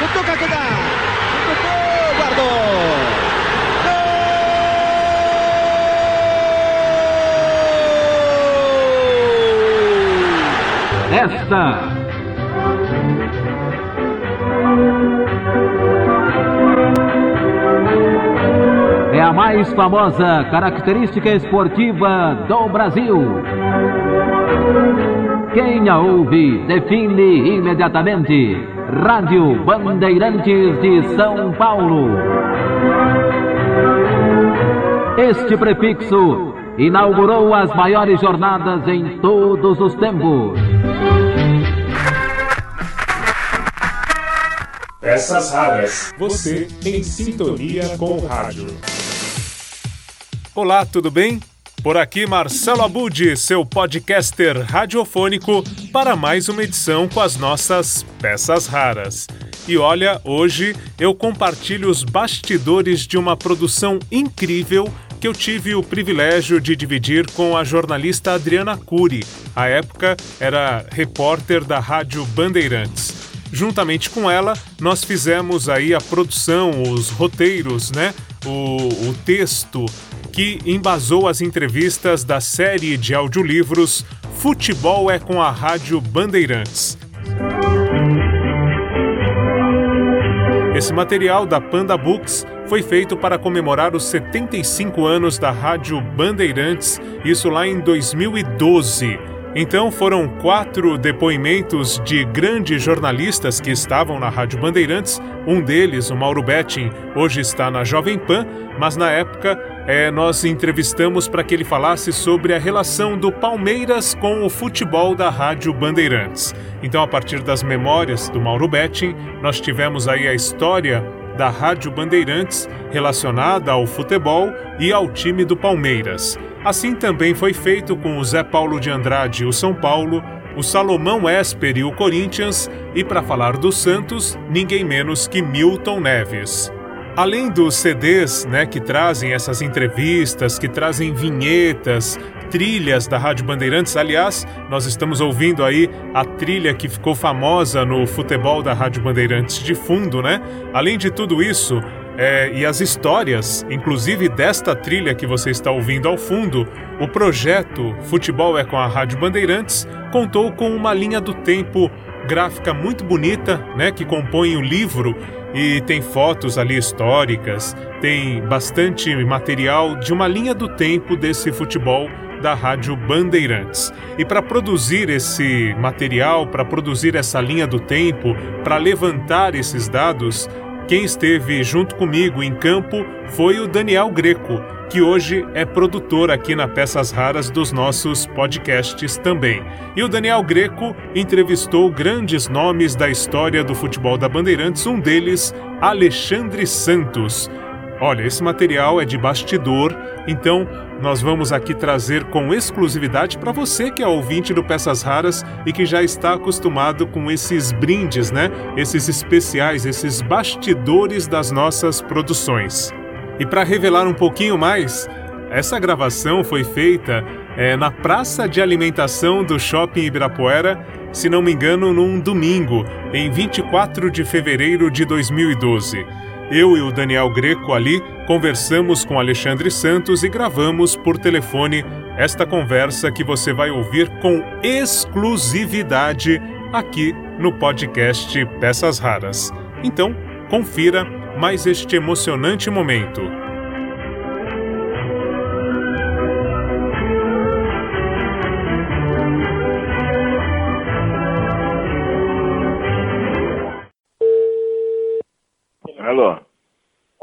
Cutuca que dá. Cutucou, guardou. Esta é a mais famosa característica esportiva do Brasil. Quem a ouve define imediatamente. Rádio Bandeirantes de São Paulo. Este prefixo inaugurou as maiores jornadas em todos os tempos. Peças raras. Você em sintonia com o rádio. Olá, tudo bem? Por aqui Marcelo Abud, seu podcaster radiofônico, para mais uma edição com as nossas peças raras. E olha, hoje eu compartilho os bastidores de uma produção incrível que eu tive o privilégio de dividir com a jornalista Adriana Cury. À época, era repórter da Rádio Bandeirantes. Juntamente com ela, nós fizemos aí a produção, os roteiros, né? O, o texto que embasou as entrevistas da série de audiolivros Futebol é com a Rádio Bandeirantes. Esse material da Panda Books foi feito para comemorar os 75 anos da Rádio Bandeirantes, isso lá em 2012. Então foram quatro depoimentos de grandes jornalistas que estavam na Rádio Bandeirantes. Um deles, o Mauro Betting, hoje está na Jovem Pan, mas na época é, nós entrevistamos para que ele falasse sobre a relação do Palmeiras com o futebol da Rádio Bandeirantes. Então, a partir das memórias do Mauro Betting, nós tivemos aí a história da Rádio Bandeirantes relacionada ao futebol e ao time do Palmeiras. Assim também foi feito com o Zé Paulo de Andrade e o São Paulo, o Salomão Esper e o Corinthians, e para falar do Santos, ninguém menos que Milton Neves. Além dos CDs, né, que trazem essas entrevistas, que trazem vinhetas, trilhas da Rádio Bandeirantes. Aliás, nós estamos ouvindo aí a trilha que ficou famosa no futebol da Rádio Bandeirantes de fundo, né? Além de tudo isso, é, e as histórias, inclusive desta trilha que você está ouvindo ao fundo, o projeto Futebol é com a Rádio Bandeirantes contou com uma linha do tempo gráfica muito bonita, né, que compõe o livro e tem fotos ali históricas, tem bastante material de uma linha do tempo desse futebol da Rádio Bandeirantes. E para produzir esse material, para produzir essa linha do tempo, para levantar esses dados, quem esteve junto comigo em campo foi o Daniel Greco, que hoje é produtor aqui na Peças Raras dos nossos podcasts também. E o Daniel Greco entrevistou grandes nomes da história do futebol da Bandeirantes, um deles, Alexandre Santos. Olha, esse material é de bastidor, então nós vamos aqui trazer com exclusividade para você que é ouvinte do Peças Raras e que já está acostumado com esses brindes, né? Esses especiais, esses bastidores das nossas produções. E para revelar um pouquinho mais, essa gravação foi feita é, na praça de alimentação do Shopping Ibirapuera, se não me engano, num domingo, em 24 de fevereiro de 2012. Eu e o Daniel Greco ali conversamos com Alexandre Santos e gravamos por telefone esta conversa que você vai ouvir com exclusividade aqui no podcast Peças Raras. Então, confira mais este emocionante momento.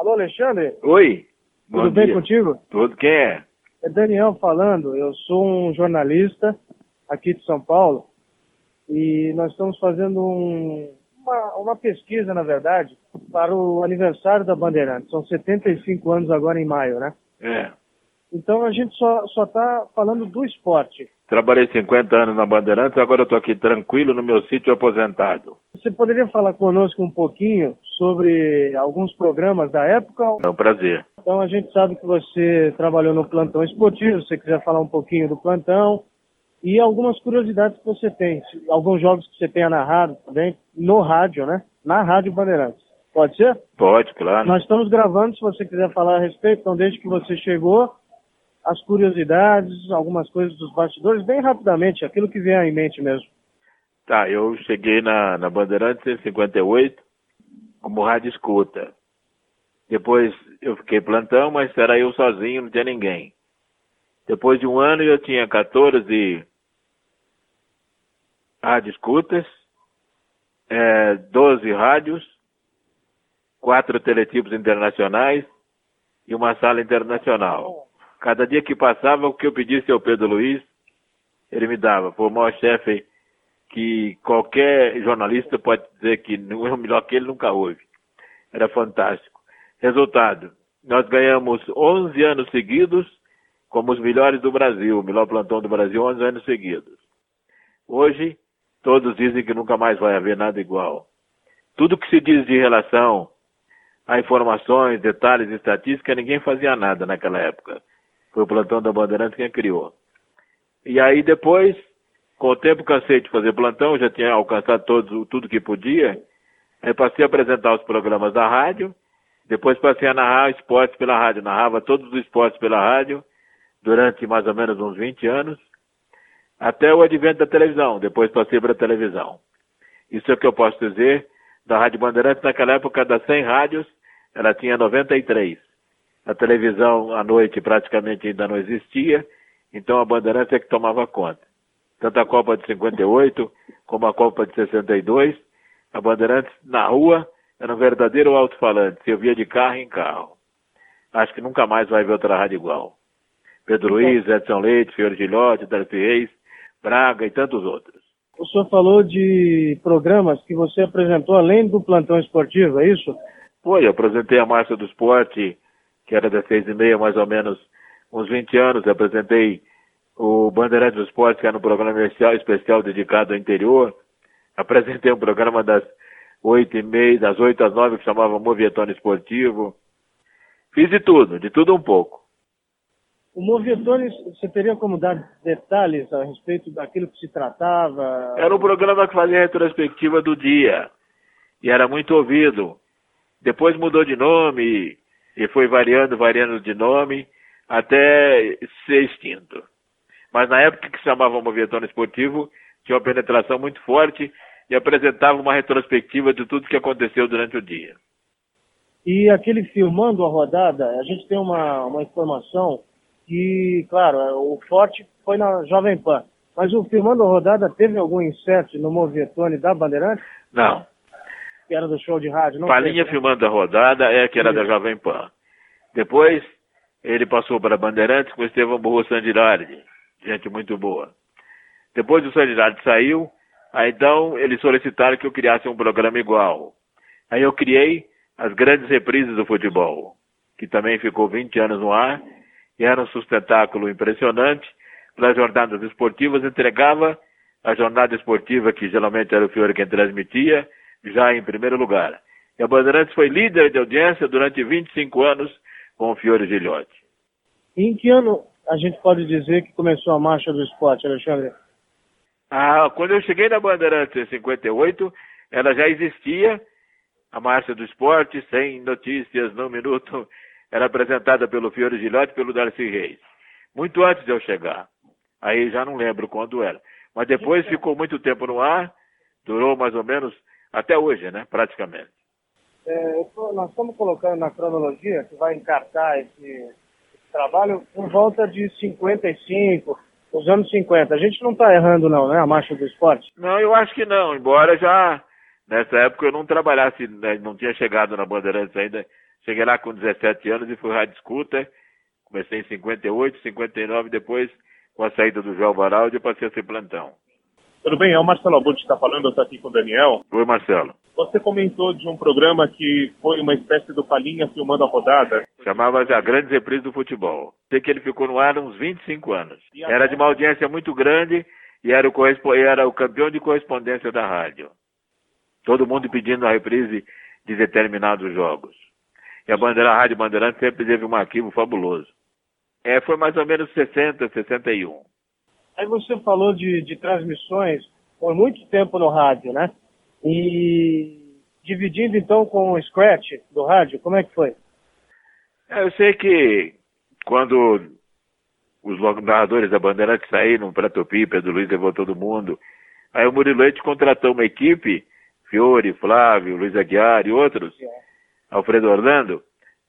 Alô, Alexandre? Oi. Bom Tudo bem dia. contigo? Tudo quem é? É Daniel falando. Eu sou um jornalista aqui de São Paulo e nós estamos fazendo um, uma, uma pesquisa, na verdade, para o aniversário da Bandeirantes. São 75 anos agora em maio, né? É. Então a gente só só está falando do esporte. Trabalhei 50 anos na Bandeirantes, agora eu tô aqui tranquilo no meu sítio aposentado. Você poderia falar conosco um pouquinho sobre alguns programas da época? É um prazer. Então a gente sabe que você trabalhou no plantão esportivo, se você quiser falar um pouquinho do plantão e algumas curiosidades que você tem, alguns jogos que você tenha narrado também no rádio, né? na Rádio Bandeirantes. Pode ser? Pode, claro. Nós estamos gravando, se você quiser falar a respeito, então desde que você chegou, as curiosidades, algumas coisas dos bastidores, bem rapidamente, aquilo que vier em mente mesmo. Tá, eu cheguei na, na Bandeirantes em 58 como rádio escuta. Depois eu fiquei plantão, mas era eu sozinho, não tinha ninguém. Depois de um ano eu tinha 14 rádio escutas, é, 12 rádios, quatro teletipos internacionais e uma sala internacional. Cada dia que passava, o que eu pedisse ao Pedro Luiz, ele me dava. Foi o maior chefe que qualquer jornalista pode dizer que não é o melhor que ele nunca houve. Era fantástico. Resultado, nós ganhamos 11 anos seguidos como os melhores do Brasil, o melhor plantão do Brasil, 11 anos seguidos. Hoje, todos dizem que nunca mais vai haver nada igual. Tudo que se diz de relação a informações, detalhes, estatística, ninguém fazia nada naquela época. Foi o plantão da Bandeirantes quem criou. E aí depois, com o tempo cansei de fazer plantão, já tinha alcançado todo, tudo que podia. Aí passei a apresentar os programas da rádio, depois passei a narrar esportes pela rádio, narrava todos os esportes pela rádio, durante mais ou menos uns 20 anos, até o advento da televisão, depois passei para a televisão. Isso é o que eu posso dizer da Rádio Bandeirantes, naquela época das 100 rádios, ela tinha 93. A televisão à noite praticamente ainda não existia, então a Bandeirantes é que tomava conta. Tanto a Copa de 58 como a Copa de 62, a Bandeirantes na rua era um verdadeiro alto-falante, se ouvia de carro em carro. Acho que nunca mais vai ver outra rádio igual. Pedro Luiz, Edson Leite, Fiore Gilhote, Darcy Reis, Braga e tantos outros. O senhor falou de programas que você apresentou além do plantão esportivo, é isso? Foi, eu apresentei a Marcha do Esporte, que era das seis e meia, mais ou menos, uns 20 anos. Eu apresentei o Bandeirante do Esporte, que era um programa especial, especial dedicado ao interior. Apresentei um programa das oito e meia, das oito às nove, que chamava Movietone Esportivo. Fiz de tudo, de tudo um pouco. O Movietone, você teria como dar detalhes a respeito daquilo que se tratava? Era um programa que fazia retrospectiva do dia. E era muito ouvido. Depois mudou de nome e foi variando, variando de nome até ser extinto. Mas na época que se chamava Movietone Esportivo, tinha uma penetração muito forte e apresentava uma retrospectiva de tudo que aconteceu durante o dia. E aquele filmando a rodada, a gente tem uma, uma informação que, claro, o forte foi na Jovem Pan. Mas o Filmando a Rodada teve algum insert no Movietone da Bandeirantes? Não. Que era do show de rádio? Não Palinha teve, né? Filmando a Rodada é que era da Jovem Pan. Depois, ele passou para Bandeirantes com Estevão Burro Sandirardi. Gente muito boa. Depois o Sandirardi saiu, aí então eles solicitaram que eu criasse um programa igual. Aí eu criei as grandes reprises do futebol, que também ficou 20 anos no ar, e era um sustentáculo impressionante. Nas jornadas esportivas, entregava a jornada esportiva, que geralmente era o Fiore quem transmitia, já em primeiro lugar. E a Bandeirantes foi líder de audiência durante 25 anos com o Fiore Gilhote. Em que ano a gente pode dizer que começou a marcha do esporte, Alexandre? Ah, quando eu cheguei na Bandeirantes em 58, ela já existia, a marcha do esporte, sem notícias no minuto, era apresentada pelo Fiore Gilhote e pelo Darcy Reis. Muito antes de eu chegar. Aí já não lembro quando era. Mas depois ficou muito tempo no ar, durou mais ou menos até hoje, né? Praticamente. É, tô, nós estamos colocando na cronologia que vai encartar esse, esse, trabalho por volta de 55, os anos 50. A gente não está errando não, né? A marcha do esporte. Não, eu acho que não. Embora já nessa época eu não trabalhasse, né, não tinha chegado na Bandeirantes ainda. Cheguei lá com 17 anos e fui rádio escuta. Comecei em 58, 59, depois, com a saída do João Varaldi, eu passei a ser plantão. Tudo bem, é o Marcelo Abud que está falando, eu estou aqui com o Daniel. Oi, Marcelo. Você comentou de um programa que foi uma espécie do Palinha filmando a rodada. Chamava-se A Grande Reprise do Futebol. Sei que ele ficou no ar uns 25 anos. Era de uma audiência muito grande e era o, era o campeão de correspondência da rádio. Todo mundo pedindo a reprise de determinados jogos. E a, bandeira, a Rádio Bandeirante sempre teve um arquivo fabuloso. É, foi mais ou menos 60, 61. Aí você falou de, de transmissões por muito tempo no rádio, né? E dividindo então com o Scratch do rádio? Como é que foi? É, eu sei que quando os narradores da Bandeirante saíram para Tupi, Pedro Luiz levou todo mundo, aí o Murilo Leite contratou uma equipe, Fiore, Flávio, Luiz Aguiar e outros, Alfredo Orlando,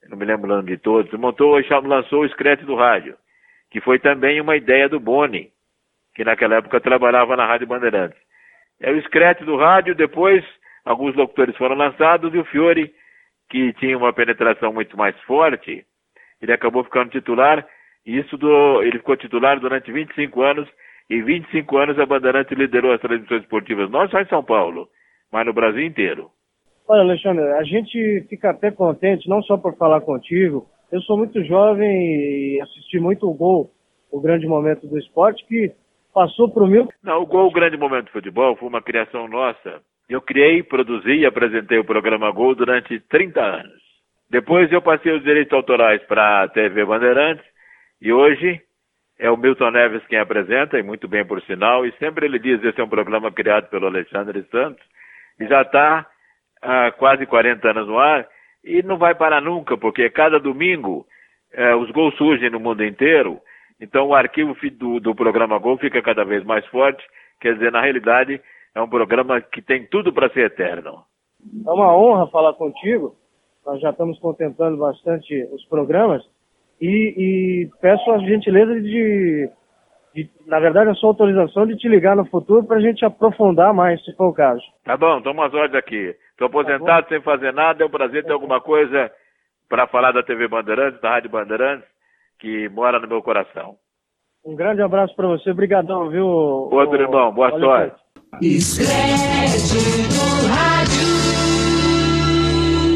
não me lembro o nome de todos, montou, lançou o Scratch do rádio, que foi também uma ideia do Boni, que naquela época trabalhava na Rádio Bandeirantes. É o Scratch do rádio, depois alguns locutores foram lançados e o Fiore, que tinha uma penetração muito mais forte, ele acabou ficando titular, e isso do, ele ficou titular durante 25 anos, e 25 anos a Bandeirantes liderou as transmissões esportivas, não só em São Paulo, mas no Brasil inteiro. Olha, Alexandre, a gente fica até contente, não só por falar contigo. Eu sou muito jovem e assisti muito o gol, o grande momento do esporte, que passou para o meu. Não, o gol, o grande momento do futebol, foi uma criação nossa. Eu criei, produzi e apresentei o programa Gol durante 30 anos. Depois eu passei os direitos autorais para a TV Bandeirantes e hoje é o Milton Neves quem apresenta, e muito bem por sinal, e sempre ele diz esse é um programa criado pelo Alexandre Santos, e já está há quase 40 anos no ar e não vai parar nunca, porque cada domingo eh, os gols surgem no mundo inteiro, então o arquivo do, do programa Gol fica cada vez mais forte, quer dizer, na realidade é um programa que tem tudo para ser eterno. É uma honra falar contigo, nós já estamos contemplando bastante os programas e, e peço a gentileza de, de, na verdade, a sua autorização de te ligar no futuro para a gente aprofundar mais, se for o caso. Tá bom, toma as ordens aqui. Estou aposentado tá sem fazer nada, é um prazer ter alguma coisa para falar da TV Bandeirantes, da Rádio Bandeirantes, que mora no meu coração. Um grande abraço para você, obrigadão, viu? Outro o... irmão, boa sorte.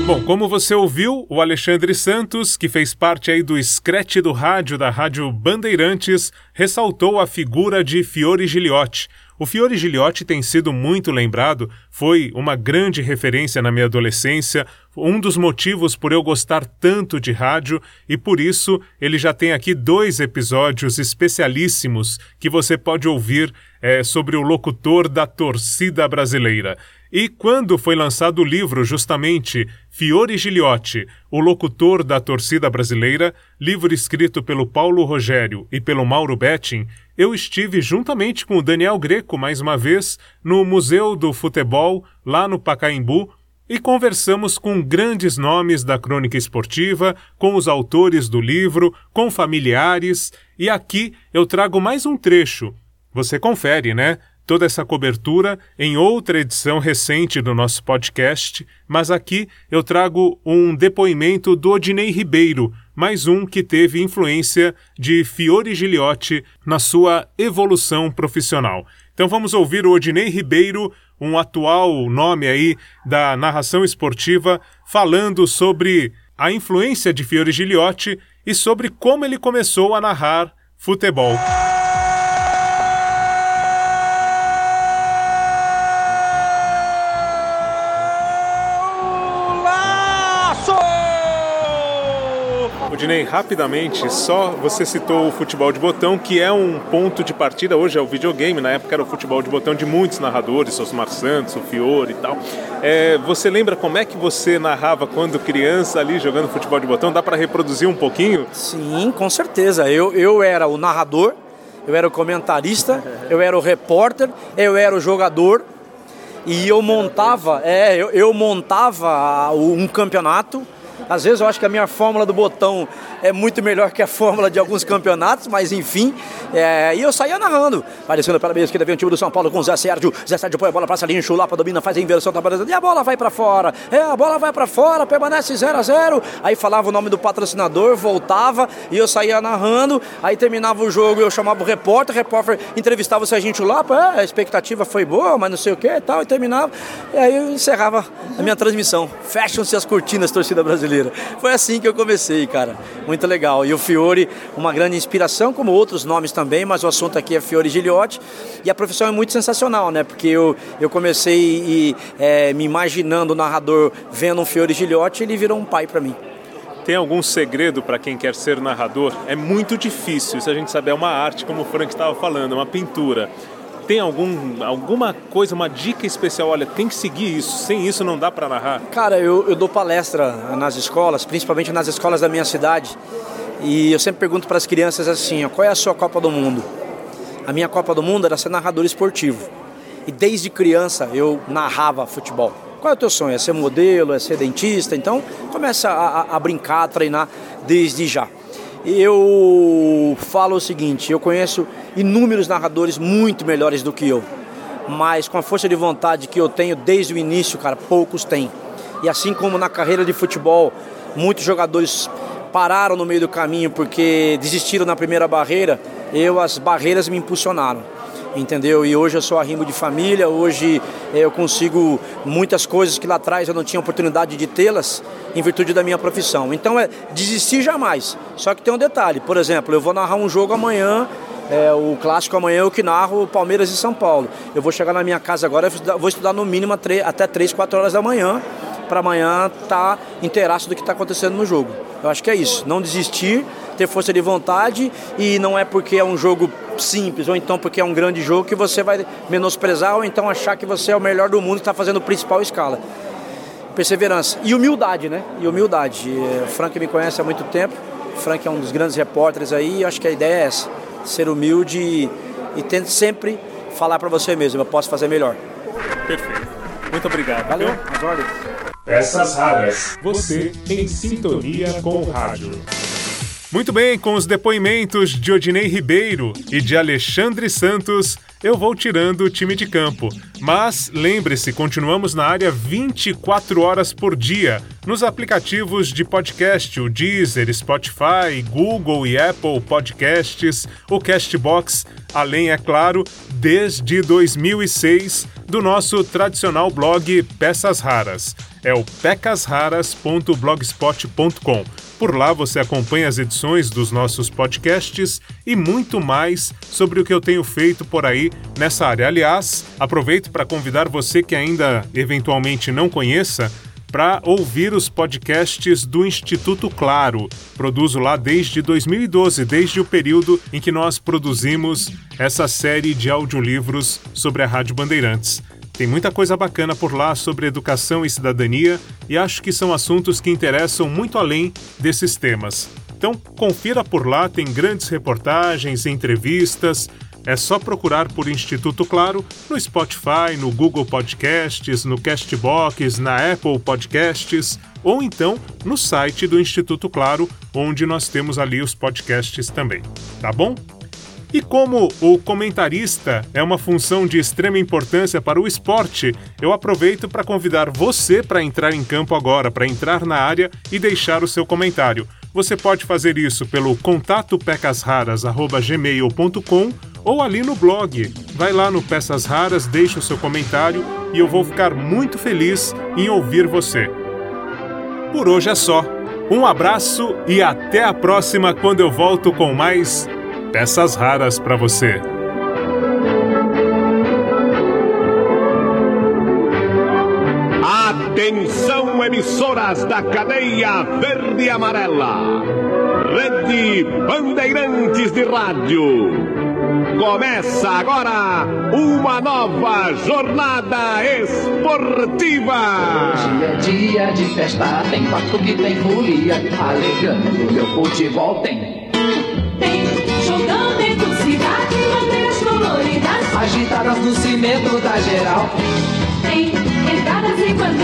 Bom, como você ouviu, o Alexandre Santos, que fez parte aí do Scratch do rádio da Rádio Bandeirantes, ressaltou a figura de Fiore Giliotti, o Fiore Giliotti tem sido muito lembrado, foi uma grande referência na minha adolescência, um dos motivos por eu gostar tanto de rádio e por isso ele já tem aqui dois episódios especialíssimos que você pode ouvir é, sobre o locutor da torcida brasileira. E quando foi lançado o livro, justamente, Fiore Giliotti, o locutor da torcida brasileira, livro escrito pelo Paulo Rogério e pelo Mauro Betting, eu estive juntamente com o Daniel Greco, mais uma vez, no Museu do Futebol, lá no Pacaembu, e conversamos com grandes nomes da crônica esportiva, com os autores do livro, com familiares, e aqui eu trago mais um trecho. Você confere, né? Toda essa cobertura em outra edição recente do nosso podcast, mas aqui eu trago um depoimento do Odinei Ribeiro, mais um que teve influência de Fiore Giliotti na sua evolução profissional. Então vamos ouvir o Odinei Ribeiro, um atual nome aí da narração esportiva, falando sobre a influência de Fiore Giliotti e sobre como ele começou a narrar futebol. Odinei, rapidamente, só você citou o futebol de botão, que é um ponto de partida, hoje é o videogame, na época era o futebol de botão de muitos narradores, Osmar Santos, o Fiore e tal. É, você lembra como é que você narrava quando criança ali jogando futebol de botão? Dá para reproduzir um pouquinho? Sim, com certeza. Eu, eu era o narrador, eu era o comentarista, eu era o repórter, eu era o jogador, e eu montava, é, eu, eu montava um campeonato às vezes eu acho que a minha fórmula do botão é muito melhor que a fórmula de alguns campeonatos, mas enfim. É, e eu saía narrando. Aparecendo pela meia esquerda, vem o time do São Paulo com o Zé Sérgio. Zé Sérgio põe a bola para Salinho, Chulapa domina, faz a inversão, tá e a bola vai para fora. É, a bola vai para fora, permanece 0 a 0 Aí falava o nome do patrocinador, voltava e eu saía narrando. Aí terminava o jogo, eu chamava o repórter, o repórter entrevistava o Serginho Chulapa. É, a expectativa foi boa, mas não sei o que e tal. E terminava. E aí eu encerrava a minha transmissão. Fecham-se as cortinas, torcida brasileira brasileira. Foi assim que eu comecei, cara. Muito legal. E o Fiore, uma grande inspiração, como outros nomes também, mas o assunto aqui é Fiore Giliotti. E a profissão é muito sensacional, né? Porque eu, eu comecei e, é, me imaginando o narrador vendo um Fiore Giliotti, ele virou um pai para mim. Tem algum segredo para quem quer ser narrador? É muito difícil, isso a gente sabe, é uma arte, como o Frank estava falando, é uma pintura. Tem algum, alguma coisa, uma dica especial? Olha, tem que seguir isso, sem isso não dá para narrar? Cara, eu, eu dou palestra nas escolas, principalmente nas escolas da minha cidade, e eu sempre pergunto para as crianças assim: ó, qual é a sua Copa do Mundo? A minha Copa do Mundo era ser narrador esportivo. E desde criança eu narrava futebol. Qual é o teu sonho? É ser modelo, é ser dentista? Então começa a, a brincar, a treinar desde já. Eu falo o seguinte: eu conheço inúmeros narradores muito melhores do que eu, mas com a força de vontade que eu tenho desde o início, cara, poucos têm. E assim como na carreira de futebol, muitos jogadores pararam no meio do caminho porque desistiram na primeira barreira, eu as barreiras me impulsionaram entendeu? E hoje eu sou arrimo de família, hoje eh, eu consigo muitas coisas que lá atrás eu não tinha oportunidade de tê-las em virtude da minha profissão. Então é desistir jamais. Só que tem um detalhe, por exemplo, eu vou narrar um jogo amanhã é, o clássico amanhã eu que narro Palmeiras e São Paulo. Eu vou chegar na minha casa agora, vou estudar no mínimo até 3, 4 horas da manhã, para amanhã estar tá inteiraço do que está acontecendo no jogo. Eu acho que é isso, não desistir, ter força de vontade e não é porque é um jogo simples ou então porque é um grande jogo que você vai menosprezar ou então achar que você é o melhor do mundo e está fazendo principal escala. Perseverança e humildade, né? E humildade. O Frank me conhece há muito tempo. O Frank é um dos grandes repórteres aí. E acho que a ideia é essa: ser humilde e, e tente sempre falar para você mesmo. Eu posso fazer melhor. Perfeito. Muito obrigado. Valeu. As ordens. Peças raras. Você em sintonia com o rádio. Muito bem, com os depoimentos de Odinei Ribeiro e de Alexandre Santos, eu vou tirando o time de campo. Mas lembre-se, continuamos na área 24 horas por dia, nos aplicativos de podcast, o Deezer, Spotify, Google e Apple Podcasts, o Castbox, além, é claro, desde 2006, do nosso tradicional blog Peças Raras. É o pecasraras.blogspot.com. Por lá você acompanha as edições dos nossos podcasts e muito mais sobre o que eu tenho feito por aí nessa área. Aliás, aproveito para convidar você que ainda eventualmente não conheça para ouvir os podcasts do Instituto Claro. Produzo lá desde 2012, desde o período em que nós produzimos essa série de audiolivros sobre a Rádio Bandeirantes. Tem muita coisa bacana por lá sobre educação e cidadania e acho que são assuntos que interessam muito além desses temas. Então, confira por lá, tem grandes reportagens, entrevistas. É só procurar por Instituto Claro no Spotify, no Google Podcasts, no Castbox, na Apple Podcasts ou então no site do Instituto Claro, onde nós temos ali os podcasts também. Tá bom? E como o comentarista é uma função de extrema importância para o esporte, eu aproveito para convidar você para entrar em campo agora, para entrar na área e deixar o seu comentário. Você pode fazer isso pelo contato pecasraras@gmail.com ou ali no blog. Vai lá no Peças Raras, deixa o seu comentário e eu vou ficar muito feliz em ouvir você. Por hoje é só. Um abraço e até a próxima quando eu volto com mais peças raras para você. Atenção, emissoras da cadeia verde e amarela. Rede Bandeirantes de Rádio. Começa agora uma nova jornada esportiva. Hoje é dia de festa, tem batuque, tem folia, alegrando meu futebol tem. agitadas no cimento da geral. Tem entradas e bandeiras,